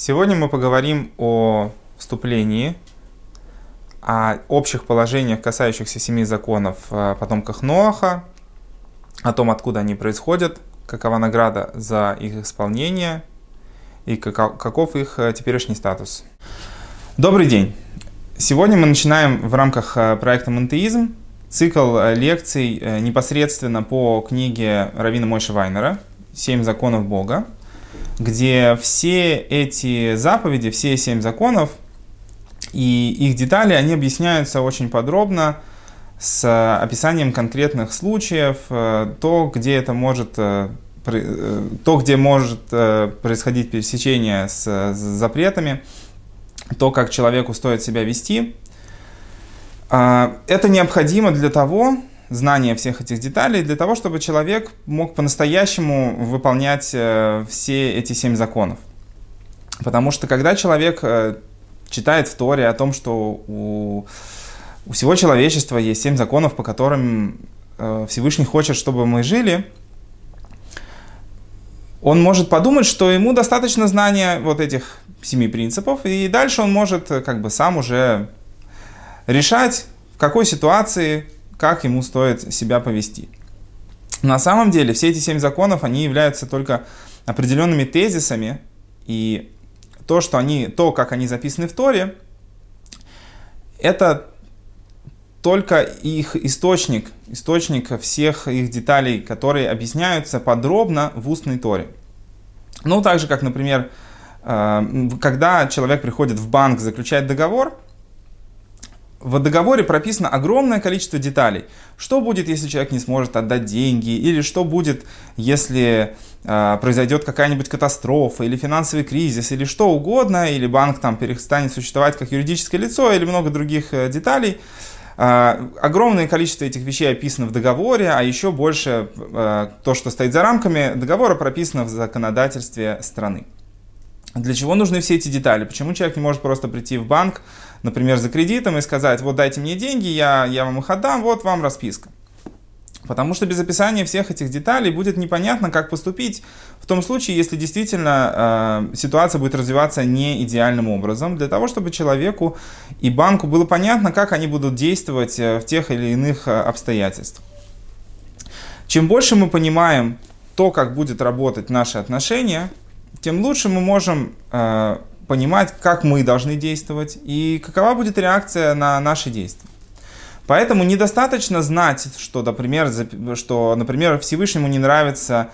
Сегодня мы поговорим о вступлении, о общих положениях, касающихся семи законов о потомках Ноаха, о том, откуда они происходят, какова награда за их исполнение и каков их э, теперешний статус. Добрый день! Сегодня мы начинаем в рамках э, проекта «Монтеизм» цикл э, лекций непосредственно по книге Равина Мойши Вайнера «Семь законов Бога», где все эти заповеди, все семь законов и их детали, они объясняются очень подробно с описанием конкретных случаев, э, то, где это может э, э, то, где может происходить пересечение с запретами, то, как человеку стоит себя вести. А, это необходимо для того, знание всех этих деталей для того, чтобы человек мог по-настоящему выполнять э, все эти семь законов. Потому что когда человек э, читает в Торе о том, что у, у всего человечества есть семь законов, по которым э, Всевышний хочет, чтобы мы жили, он может подумать, что ему достаточно знания вот этих семи принципов, и дальше он может как бы сам уже решать, в какой ситуации как ему стоит себя повести. На самом деле все эти семь законов, они являются только определенными тезисами, и то, что они, то, как они записаны в Торе, это только их источник, источник всех их деталей, которые объясняются подробно в устной Торе. Ну, так же, как, например, э, когда человек приходит в банк заключать договор, в договоре прописано огромное количество деталей. Что будет, если человек не сможет отдать деньги? Или что будет, если э, произойдет какая-нибудь катастрофа, или финансовый кризис, или что угодно, или банк там перестанет существовать как юридическое лицо, или много других э, деталей. Э, огромное количество этих вещей описано в договоре, а еще больше э, то, что стоит за рамками договора, прописано в законодательстве страны. Для чего нужны все эти детали? Почему человек не может просто прийти в банк, например, за кредитом и сказать, вот дайте мне деньги, я, я вам их отдам, вот вам расписка. Потому что без описания всех этих деталей будет непонятно, как поступить в том случае, если действительно э, ситуация будет развиваться не идеальным образом, для того, чтобы человеку и банку было понятно, как они будут действовать э, в тех или иных э, обстоятельствах. Чем больше мы понимаем то, как будет работать наши отношения, тем лучше мы можем э, понимать, как мы должны действовать и какова будет реакция на наши действия. Поэтому недостаточно знать, что, например, что, например, Всевышнему не нравится,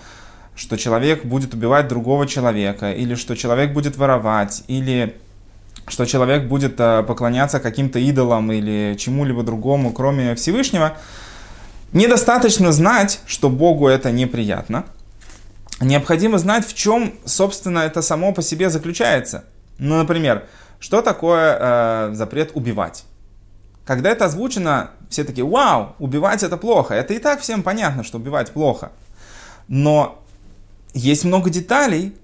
что человек будет убивать другого человека, или что человек будет воровать, или что человек будет э, поклоняться каким-то идолам или чему-либо другому, кроме Всевышнего. Недостаточно знать, что Богу это неприятно. Необходимо знать, в чем, собственно, это само по себе заключается – ну, например, что такое э, запрет убивать? Когда это озвучено, все такие, вау, убивать это плохо. Это и так всем понятно, что убивать плохо. Но есть много деталей,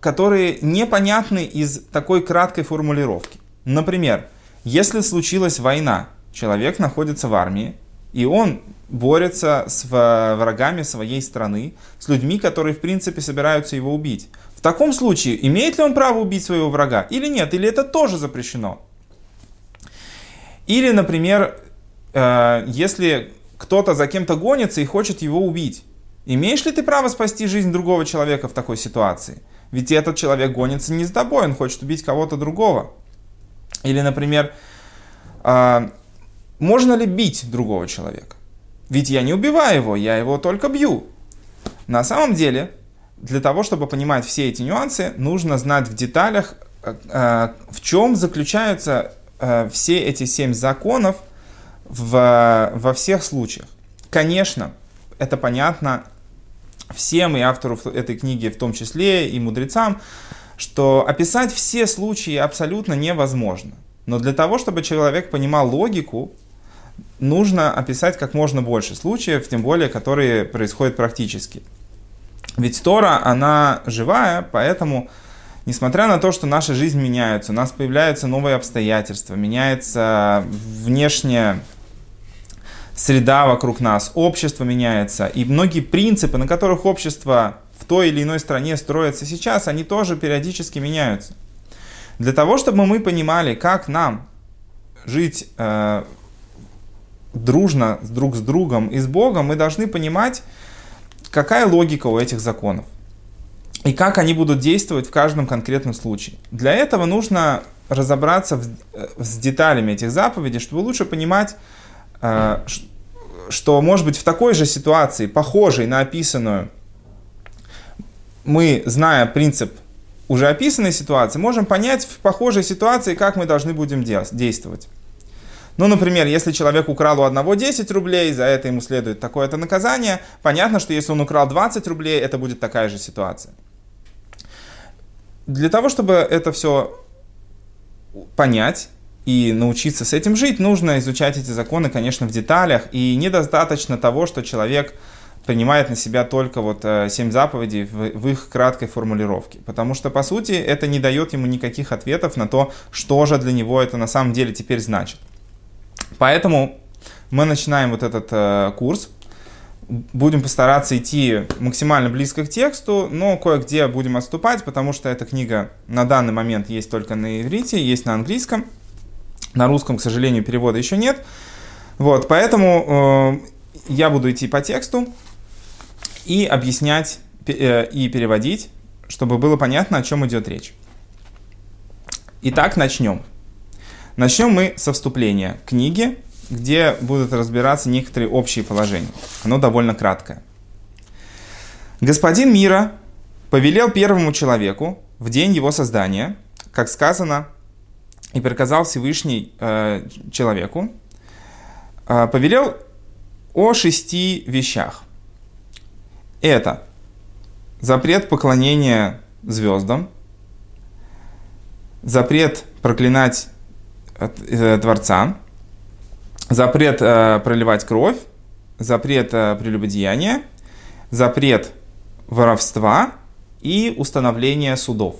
которые непонятны из такой краткой формулировки. Например, если случилась война, человек находится в армии, и он борется с врагами своей страны, с людьми, которые, в принципе, собираются его убить. В таком случае, имеет ли он право убить своего врага или нет? Или это тоже запрещено? Или, например, э, если кто-то за кем-то гонится и хочет его убить, имеешь ли ты право спасти жизнь другого человека в такой ситуации? Ведь этот человек гонится не с тобой, он хочет убить кого-то другого. Или, например, э, можно ли бить другого человека? Ведь я не убиваю его, я его только бью. На самом деле, для того, чтобы понимать все эти нюансы, нужно знать в деталях, э, э, в чем заключаются э, все эти семь законов в, во всех случаях. Конечно, это понятно всем и автору этой книги в том числе, и мудрецам, что описать все случаи абсолютно невозможно. Но для того, чтобы человек понимал логику, нужно описать как можно больше случаев, тем более, которые происходят практически. Ведь Тора, она живая, поэтому, несмотря на то, что наша жизнь меняется, у нас появляются новые обстоятельства, меняется внешняя среда вокруг нас, общество меняется, и многие принципы, на которых общество в той или иной стране строится сейчас, они тоже периодически меняются. Для того, чтобы мы понимали, как нам жить э, дружно друг с другом и с Богом, мы должны понимать, какая логика у этих законов и как они будут действовать в каждом конкретном случае. Для этого нужно разобраться в, э, с деталями этих заповедей, чтобы лучше понимать, э, что, может быть, в такой же ситуации, похожей на описанную, мы, зная принцип уже описанной ситуации, можем понять в похожей ситуации, как мы должны будем действовать. Ну, например, если человек украл у одного 10 рублей, за это ему следует такое-то наказание, понятно, что если он украл 20 рублей, это будет такая же ситуация. Для того, чтобы это все понять и научиться с этим жить, нужно изучать эти законы, конечно, в деталях, и недостаточно того, что человек принимает на себя только вот э, семь заповедей в, в их краткой формулировке. Потому что, по сути, это не дает ему никаких ответов на то, что же для него это на самом деле теперь значит. Поэтому мы начинаем вот этот э, курс. Будем постараться идти максимально близко к тексту, но кое-где будем отступать, потому что эта книга на данный момент есть только на иврите, есть на английском. На русском, к сожалению, перевода еще нет. Вот, поэтому э, я буду идти по тексту и объяснять э, и переводить, чтобы было понятно, о чем идет речь. Итак, начнем. Начнем мы со вступления книги, где будут разбираться некоторые общие положения. Оно довольно краткое. Господин мира повелел первому человеку в день его создания, как сказано, и приказал Всевышний э, человеку, э, повелел о шести вещах. Это запрет поклонения звездам, запрет проклинать Творца, запрет э, проливать кровь, запрет э, прелюбодеяния, запрет воровства и установление судов.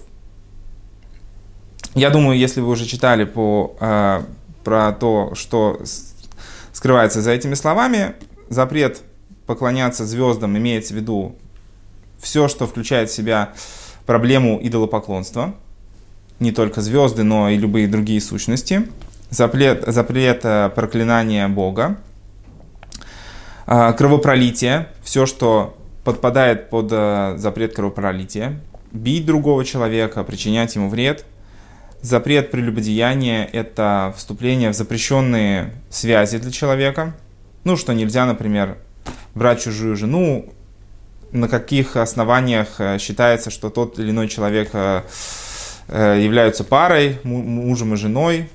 Я думаю, если вы уже читали по, э, про то, что скрывается за этими словами, запрет поклоняться звездам имеется в виду все, что включает в себя проблему идолопоклонства, не только звезды, но и любые другие сущности, запрет, запрет э, проклинания Бога, э, кровопролитие, все, что подпадает под э, запрет кровопролития, бить другого человека, причинять ему вред. Запрет прелюбодеяния – это вступление в запрещенные связи для человека. Ну, что нельзя, например, брать чужую жену, на каких основаниях считается, что тот или иной человек являются парой, мужем и женой,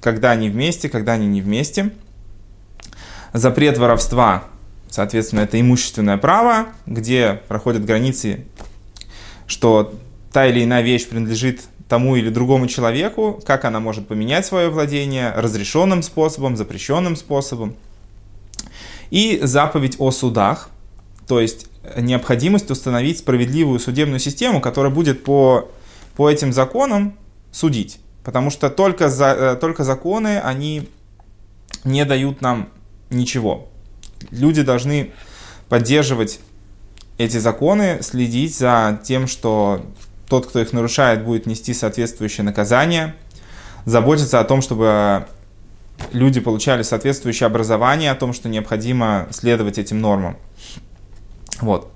когда они вместе, когда они не вместе. Запрет воровства, соответственно, это имущественное право, где проходят границы, что та или иная вещь принадлежит тому или другому человеку, как она может поменять свое владение разрешенным способом, запрещенным способом – и заповедь о судах, то есть необходимость установить справедливую судебную систему, которая будет по, по этим законам судить. Потому что только, за, э, только законы, они не дают нам ничего. Люди должны поддерживать эти законы, следить за тем, что тот, кто их нарушает, будет нести соответствующее наказание, заботиться о том, чтобы люди получали соответствующее образование о том, что необходимо следовать этим нормам. Вот.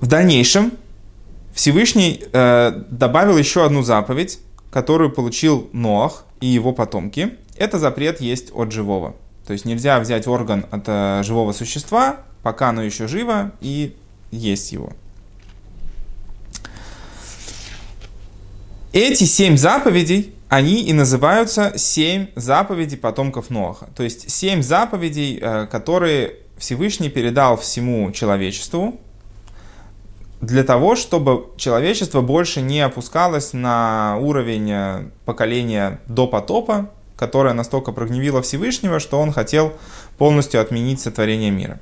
В дальнейшем Всевышний э, добавил еще одну заповедь, которую получил Ноах и его потомки. Это запрет есть от живого. То есть нельзя взять орган от э, живого существа, пока оно еще живо, и есть его. Эти семь заповедей они и называются семь заповедей потомков Ноаха. То есть семь заповедей, э, которые Всевышний передал всему человечеству для того, чтобы человечество больше не опускалось на уровень э, поколения до потопа, которое настолько прогневило Всевышнего, что он хотел полностью отменить сотворение мира.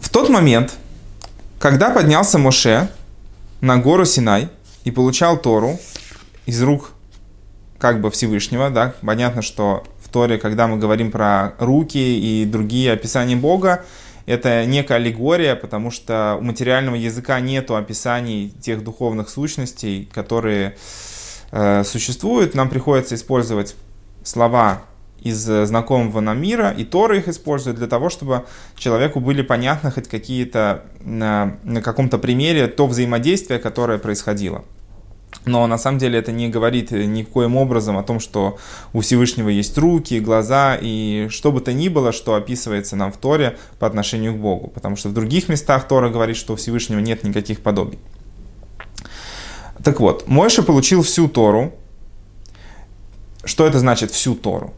В тот момент, когда поднялся Моше на гору Синай – и получал Тору из рук как бы Всевышнего, да, понятно, что в Торе, когда мы говорим про руки и другие описания Бога, это некая аллегория, потому что у материального языка нет описаний тех духовных сущностей, которые э, существуют. Нам приходится использовать слова из знакомого нам мира, и Тора их использует для того, чтобы человеку были понятны хоть какие-то на, на каком-то примере то взаимодействие, которое происходило. Но на самом деле это не говорит ни коим образом о том, что у Всевышнего есть руки, глаза и что бы то ни было, что описывается нам в Торе по отношению к Богу. Потому что в других местах Тора говорит, что у Всевышнего нет никаких подобий. Так вот, Мойша получил всю Тору. Что это значит всю Тору?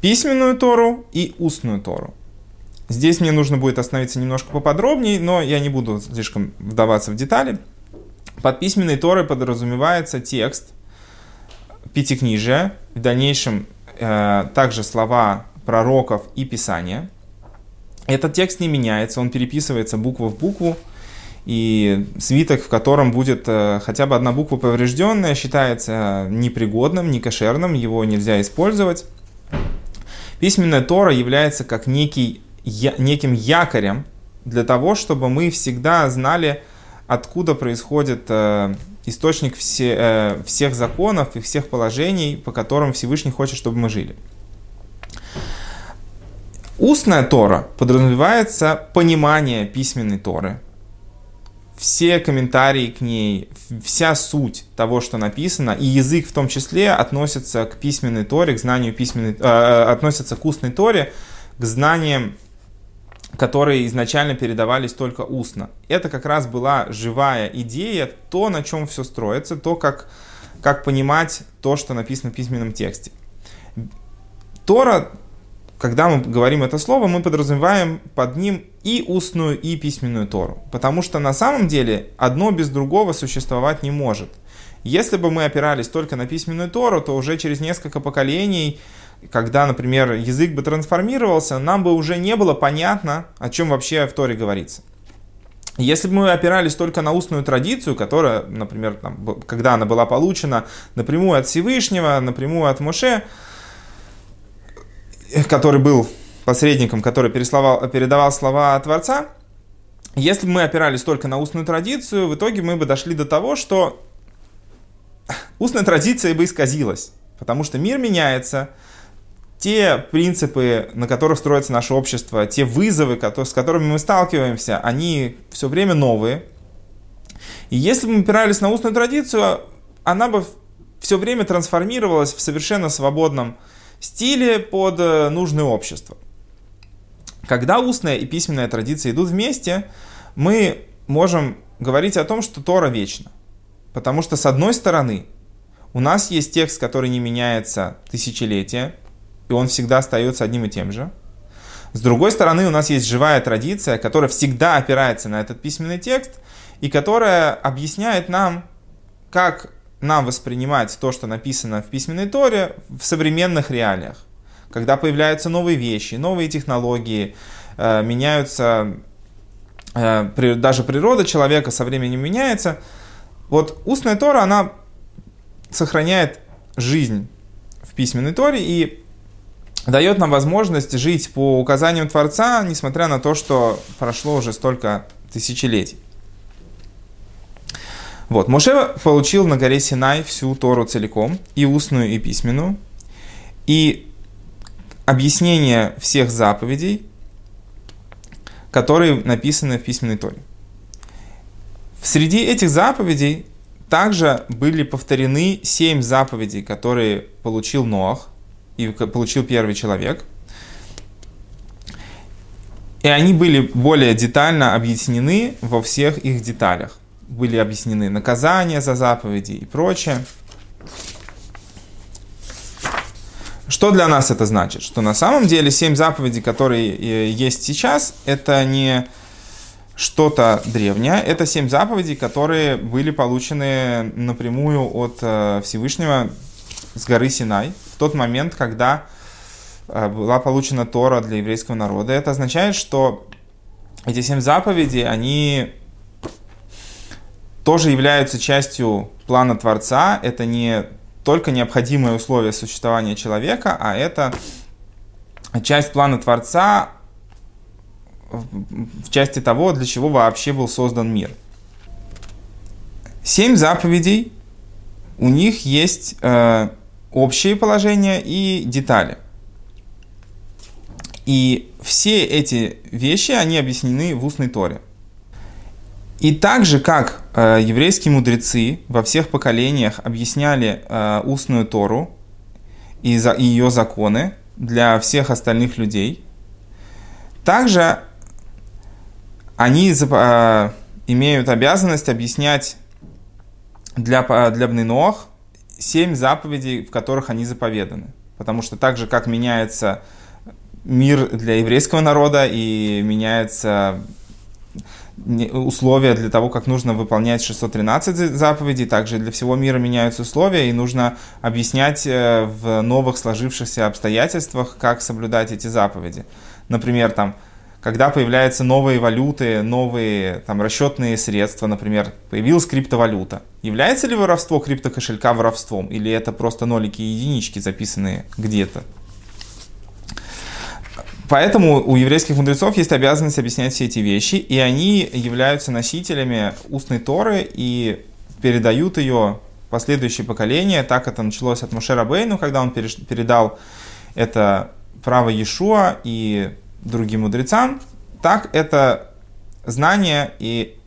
Письменную Тору и устную Тору. Здесь мне нужно будет остановиться немножко поподробнее, но я не буду слишком вдаваться в детали. Под письменной Торой подразумевается текст пятикнижия, в дальнейшем э, также слова пророков и писания. Этот текст не меняется, он переписывается буква в букву, и свиток, в котором будет э, хотя бы одна буква поврежденная, считается непригодным, некошерным, его нельзя использовать. Письменная Тора является как некий, я, неким якорем для того, чтобы мы всегда знали, откуда происходит э, источник все, э, всех законов и всех положений, по которым Всевышний хочет, чтобы мы жили. Устная Тора подразумевается понимание письменной Торы, все комментарии к ней, вся суть того, что написано, и язык в том числе относится к письменной Торе, к знанию письменной, э, э относится к устной Торе, к знаниям которые изначально передавались только устно. Это как раз была живая идея, то, на чем все строится, то, как, как понимать то, что написано в письменном тексте. Тора, когда мы говорим это слово, мы подразумеваем под ним и устную, и письменную Тору. Потому что на самом деле одно без другого существовать не может. Если бы мы опирались только на письменную Тору, то уже через несколько поколений когда, например, язык бы трансформировался, нам бы уже не было понятно, о чем вообще в Торе говорится. Если бы мы опирались только на устную традицию, которая, например, там, когда она была получена напрямую от Всевышнего, напрямую от Моше, который был посредником, который передавал слова Творца, если бы мы опирались только на устную традицию, в итоге мы бы дошли до того, что устная традиция бы исказилась. Потому что мир меняется, те принципы, на которых строится наше общество, те вызовы, с которыми мы сталкиваемся, они все время новые. И если бы мы опирались на устную традицию, она бы все время трансформировалась в совершенно свободном стиле под э, нужное общество. Когда устная и письменная традиция идут вместе, мы можем говорить о том, что Тора вечна. Потому что, с одной стороны, у нас есть текст, который не меняется тысячелетия, и он всегда остается одним и тем же. С другой стороны, у нас есть живая традиция, которая всегда опирается на этот письменный текст и которая объясняет нам, как нам воспринимать то, что написано в письменной Торе в современных реалиях. Когда появляются новые вещи, новые технологии, э, меняются, э, даже природа человека со временем меняется. Вот устная Тора, она сохраняет жизнь в письменной Торе и дает нам возможность жить по указаниям Творца, несмотря на то, что прошло уже столько тысячелетий. Вот, Моше получил на горе Синай всю Тору целиком, и устную, и письменную, и объяснение всех заповедей, которые написаны в письменной Торе. Среди этих заповедей также были повторены семь заповедей, которые получил Ноах, и получил первый человек. И они были более детально объяснены во всех их деталях. Были объяснены наказания за заповеди и прочее. Что для нас это значит? Что на самом деле семь заповедей, которые э, есть сейчас, это не что-то древнее. Это семь заповедей, которые были получены напрямую от э, Всевышнего с горы Синай в тот момент, когда э, была получена Тора для еврейского народа. Это означает, что эти семь заповедей, они тоже являются частью плана Творца. Это не только необходимое условие существования человека, а это часть плана Творца, в части того, для чего вообще был создан мир. Семь заповедей, у них есть э, общие положения и детали. И все эти вещи, они объяснены в устной Торе. И так же, как э, еврейские мудрецы во всех поколениях объясняли э, устную Тору и, за, и ее законы для всех остальных людей, также они э, имеют обязанность объяснять для, для Бнынох семь заповедей, в которых они заповеданы. Потому что так же, как меняется мир для еврейского народа и меняется условия для того, как нужно выполнять 613 заповедей, также для всего мира меняются условия, и нужно объяснять э, в новых сложившихся обстоятельствах, как соблюдать эти заповеди. Например, там, когда появляются новые валюты, новые там, расчетные средства, например, появилась криптовалюта. Является ли воровство криптокошелька воровством, или это просто нолики и единички, записанные где-то? Поэтому у еврейских мудрецов есть обязанность объяснять все эти вещи, и они являются носителями устной Торы и передают ее в последующее поколение. Так это началось от Мошера Бейну, когда он передал это право Иешуа и другим мудрецам. Так это знание и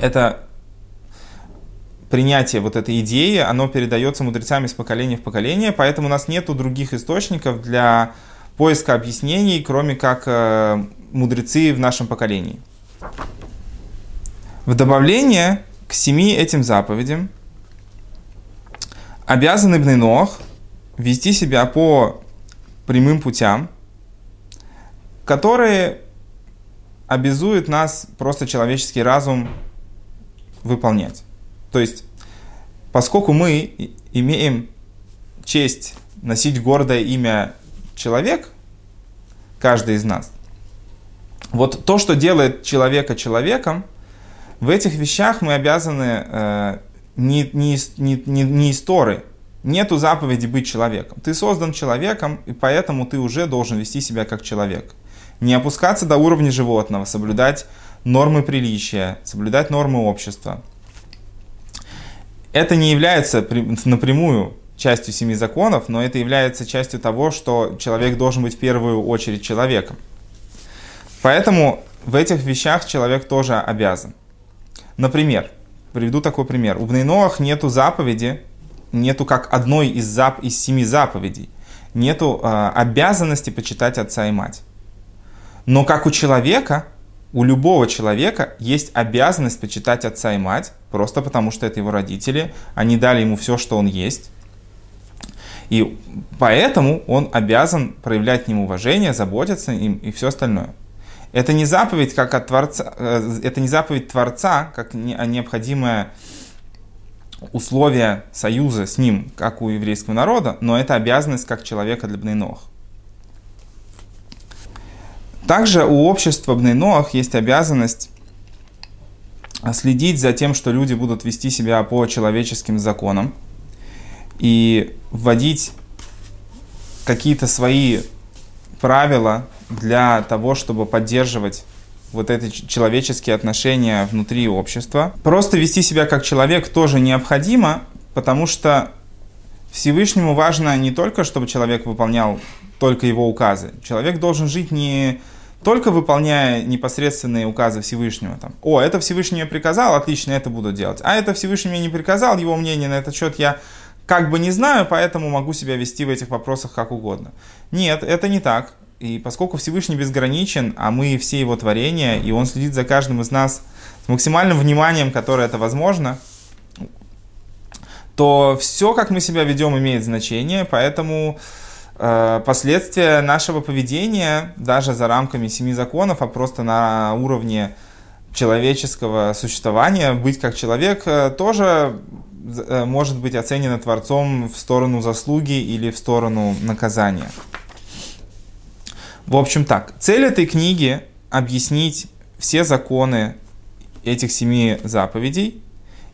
это принятие вот этой идеи, оно передается мудрецами с поколения в поколение, поэтому у нас нету других источников для поиска объяснений, кроме как э, мудрецы в нашем поколении. В добавление к семи этим заповедям обязаны Бненох вести себя по прямым путям, которые обязуют нас просто человеческий разум выполнять. То есть, поскольку мы имеем честь носить гордое имя человек, каждый из нас. Вот то, что делает человека человеком, в этих вещах мы обязаны э, не, не, не, не, не из. Нету заповеди быть человеком. Ты создан человеком, и поэтому ты уже должен вести себя как человек. Не опускаться до уровня животного, соблюдать нормы приличия, соблюдать нормы общества. Это не является напрямую частью семи законов, но это является частью того, что человек должен быть в первую очередь человеком. Поэтому в этих вещах человек тоже обязан. Например, приведу такой пример. У Бнейноах нету заповеди, нету как одной из, зап, из семи заповедей, нету э, обязанности почитать отца и мать. Но как у человека, у любого человека есть обязанность почитать отца и мать, просто потому что это его родители, они дали ему все, что он есть, и поэтому он обязан проявлять к ним уважение, заботиться им и все остальное. Это не заповедь как от Творца, э, это не заповедь Творца, как необходимое условие союза с ним, как у еврейского народа, но это обязанность как человека для Бнейнох. Также у общества Бнейнох есть обязанность следить за тем, что люди будут вести себя по человеческим законам, и вводить какие-то свои правила для того, чтобы поддерживать вот эти человеческие отношения внутри общества. Просто вести себя как человек тоже необходимо, потому что Всевышнему важно не только, чтобы человек выполнял только его указы. Человек должен жить не только выполняя непосредственные указы Всевышнего. Там, О, это Всевышний мне приказал, отлично, это буду делать. А это Всевышний мне не приказал, его мнение на этот счет я как бы не знаю, поэтому могу себя вести в этих вопросах как угодно. Нет, это не так. И поскольку Всевышний безграничен, а мы все его творения, и он следит за каждым из нас с максимальным вниманием, которое это возможно, то все, как мы себя ведем, имеет значение, поэтому последствия нашего поведения, даже за рамками семи законов, а просто на уровне человеческого существования, быть как человек, э, тоже Э, может быть оценена Творцом в сторону заслуги или в сторону наказания. В общем так, цель этой книги объяснить все законы этих семи заповедей,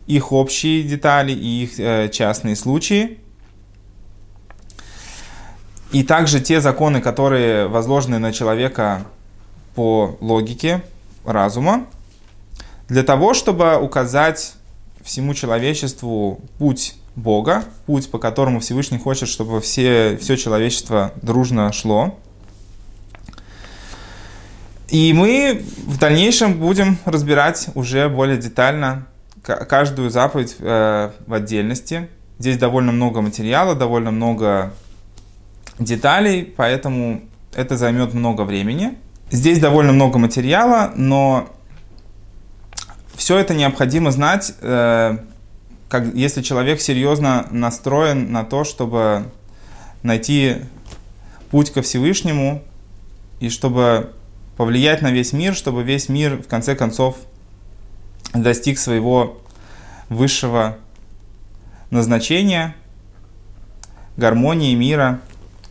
их общие детали и их э, частные случаи, и также те законы, которые возложены на человека по логике разума, для того, чтобы указать всему человечеству путь Бога, путь, по которому Всевышний хочет, чтобы все, все человечество дружно шло. И мы в дальнейшем будем разбирать уже более детально каждую заповедь э, в отдельности. Здесь довольно много материала, довольно много деталей, поэтому это займет много времени. Здесь довольно много материала, но все это необходимо знать, э, как, если человек серьезно настроен на то, чтобы найти путь ко Всевышнему и чтобы повлиять на весь мир, чтобы весь мир в конце концов достиг своего высшего назначения, гармонии мира,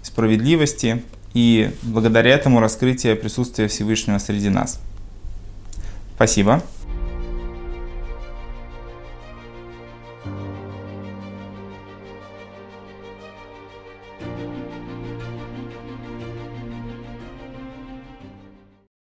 справедливости и благодаря этому раскрытие присутствия Всевышнего среди нас. Спасибо.